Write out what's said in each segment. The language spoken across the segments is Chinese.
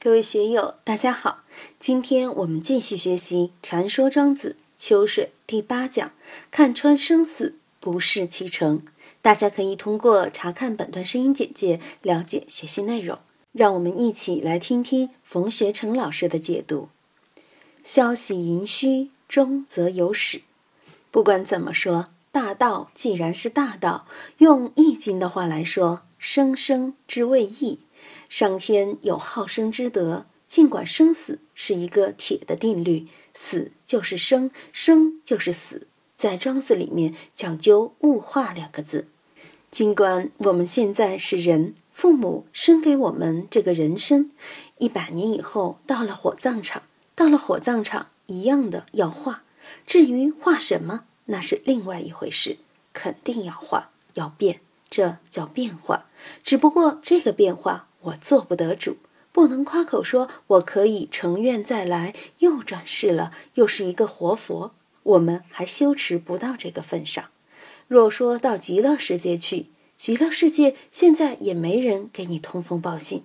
各位学友，大家好！今天我们继续学习《禅说庄子·秋水》第八讲，看穿生死，不视其成。大家可以通过查看本段声音简介了解学习内容。让我们一起来听听冯学成老师的解读：“消息盈虚，终则有始。不管怎么说，大道既然是大道，用《易经》的话来说，生生之谓易。”上天有好生之德，尽管生死是一个铁的定律，死就是生，生就是死，在庄子里面讲究物化两个字。尽管我们现在是人，父母生给我们这个人生，一百年以后到了火葬场，到了火葬场一样的要化。至于化什么，那是另外一回事，肯定要化，要变，这叫变化。只不过这个变化。我做不得主，不能夸口说我可以成愿再来，又转世了，又是一个活佛。我们还羞耻不到这个份上。若说到极乐世界去，极乐世界现在也没人给你通风报信。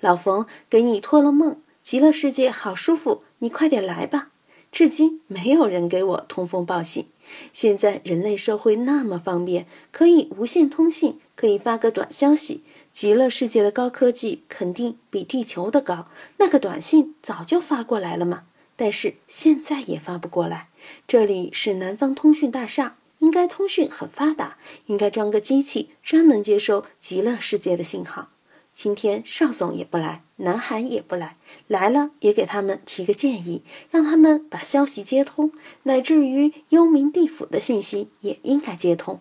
老冯给你托了梦，极乐世界好舒服，你快点来吧。至今没有人给我通风报信。现在人类社会那么方便，可以无线通信，可以发个短消息。极乐世界的高科技肯定比地球的高，那个短信早就发过来了嘛。但是现在也发不过来。这里是南方通讯大厦，应该通讯很发达，应该装个机器专门接收极乐世界的信号。今天邵总也不来，南海也不来，来了也给他们提个建议，让他们把消息接通，乃至于幽冥地府的信息也应该接通。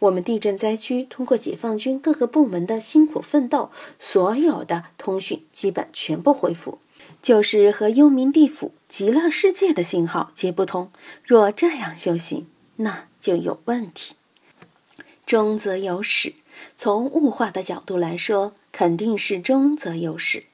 我们地震灾区通过解放军各个部门的辛苦奋斗，所有的通讯基本全部恢复，就是和幽冥地府、极乐世界的信号接不通。若这样修行，那就有问题。终则有始，从物化的角度来说，肯定是终则有始。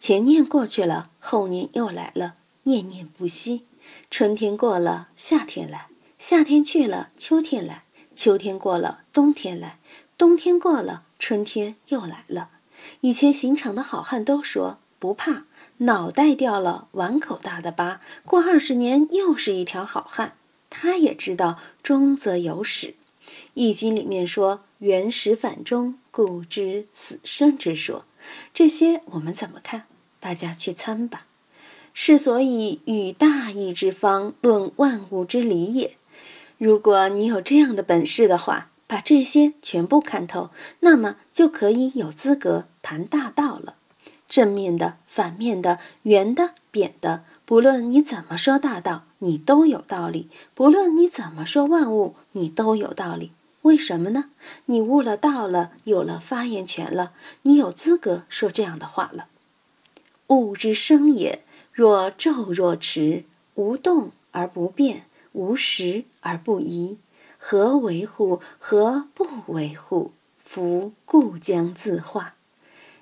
前年过去了，后年又来了，念念不息。春天过了，夏天来；夏天去了，秋天来。秋天过了，冬天来；冬天过了，春天又来了。以前刑场的好汉都说不怕，脑袋掉了碗口大的疤，过二十年又是一条好汉。他也知道终则有始，《易经》里面说原始反终，故知死生之说。这些我们怎么看？大家去参吧。是所以与大义之方论万物之理也。如果你有这样的本事的话，把这些全部看透，那么就可以有资格谈大道了。正面的、反面的、圆的、扁的，不论你怎么说大道，你都有道理；不论你怎么说万物，你都有道理。为什么呢？你悟了道了，有了发言权了，你有资格说这样的话了。物之生也，若昼若迟，无动而不变。无时而不疑，何为乎？何不为乎？夫故将自化。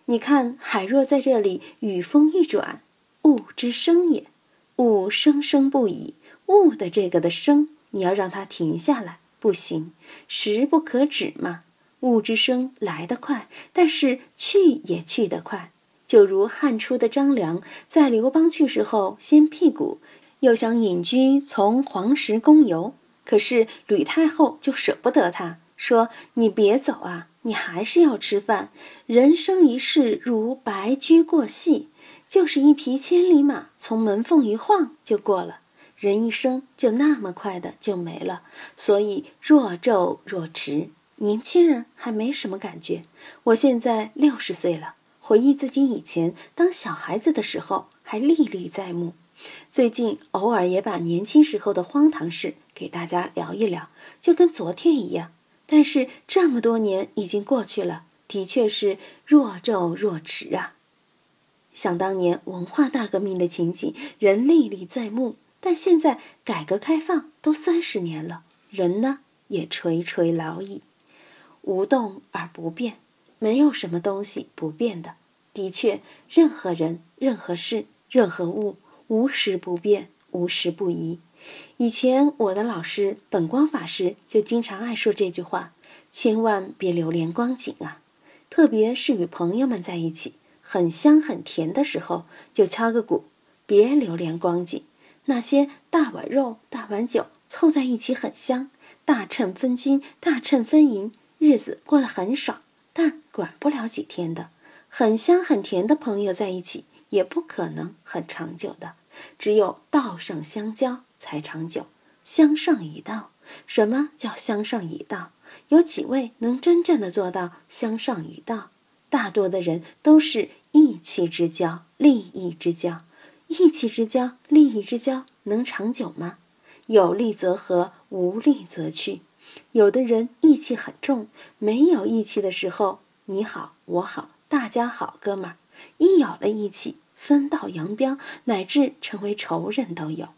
你看海若在这里，雨风一转，物之生也。物生生不已，物的这个的生，你要让它停下来，不行，时不可止嘛。物之生来得快，但是去也去得快。就如汉初的张良，在刘邦去世后，先辟谷。又想隐居从黄石公游，可是吕太后就舍不得他，说：“你别走啊，你还是要吃饭。人生一世如白驹过隙，就是一匹千里马从门缝一晃就过了。人一生就那么快的就没了，所以若昼若迟。年轻人还没什么感觉，我现在六十岁了，回忆自己以前当小孩子的时候，还历历在目。”最近偶尔也把年轻时候的荒唐事给大家聊一聊，就跟昨天一样。但是这么多年已经过去了，的确是若昼若迟啊。想当年文化大革命的情景，人历历在目。但现在改革开放都三十年了，人呢也垂垂老矣。无动而不变，没有什么东西不变的。的确，任何人、任何事、任何物。无时不变，无时不移。以前我的老师本光法师就经常爱说这句话：千万别留恋光景啊！特别是与朋友们在一起，很香很甜的时候，就敲个鼓，别留恋光景。那些大碗肉、大碗酒凑在一起很香，大秤分金，大秤分银，日子过得很爽，但管不了几天的。很香很甜的朋友在一起，也不可能很长久的。只有道上相交才长久，相上以道。什么叫相上以道？有几位能真正的做到相上以道？大多的人都是义气之交、利益之交。义气之交、利益之交能长久吗？有利则合，无利则去。有的人义气很重，没有义气的时候，你好我好大家好，哥们儿；一有了义气，分道扬镳，乃至成为仇人都有。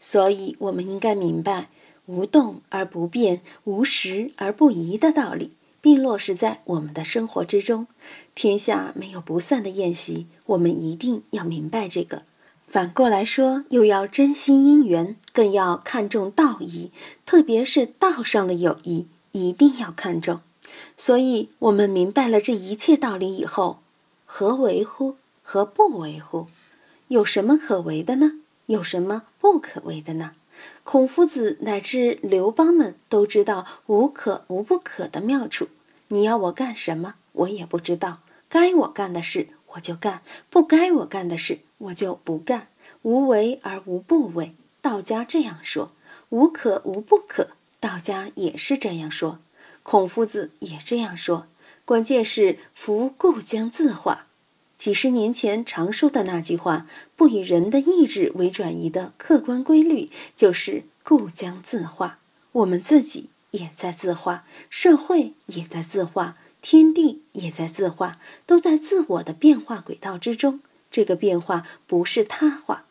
所以，我们应该明白。无动而不变，无时而不移的道理，并落实在我们的生活之中。天下没有不散的宴席，我们一定要明白这个。反过来说，又要珍惜姻缘，更要看重道义，特别是道上的友谊，一定要看重。所以，我们明白了这一切道理以后，何为乎？何不为乎？有什么可为的呢？有什么不可为的呢？孔夫子乃至刘邦们都知道无可无不可的妙处。你要我干什么，我也不知道。该我干的事我就干，不该我干的事我就不干。无为而无不为，道家这样说；无可无不可，道家也是这样说。孔夫子也这样说。关键是福故将自化。几十年前常说的那句话“不以人的意志为转移”的客观规律，就是故将自化。我们自己也在自化，社会也在自化，天地也在自化，都在自我的变化轨道之中。这个变化不是他化，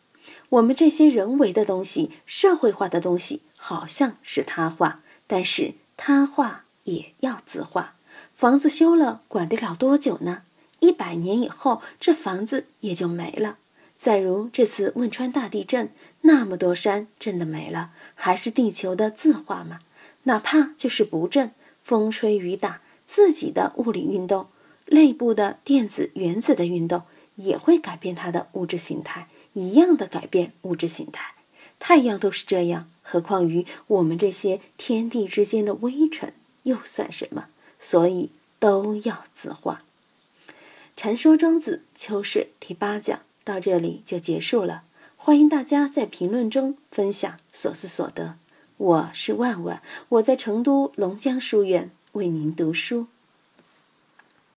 我们这些人为的东西、社会化的东西，好像是他化，但是他化也要自化。房子修了，管得了多久呢？一百年以后，这房子也就没了。再如这次汶川大地震，那么多山真的没了，还是地球的自化吗？哪怕就是不震，风吹雨打，自己的物理运动，内部的电子原子的运动，也会改变它的物质形态，一样的改变物质形态。太阳都是这样，何况于我们这些天地之间的微尘，又算什么？所以都要自化。禅说庄子秋水第八讲到这里就结束了，欢迎大家在评论中分享所思所得。我是万万，我在成都龙江书院为您读书。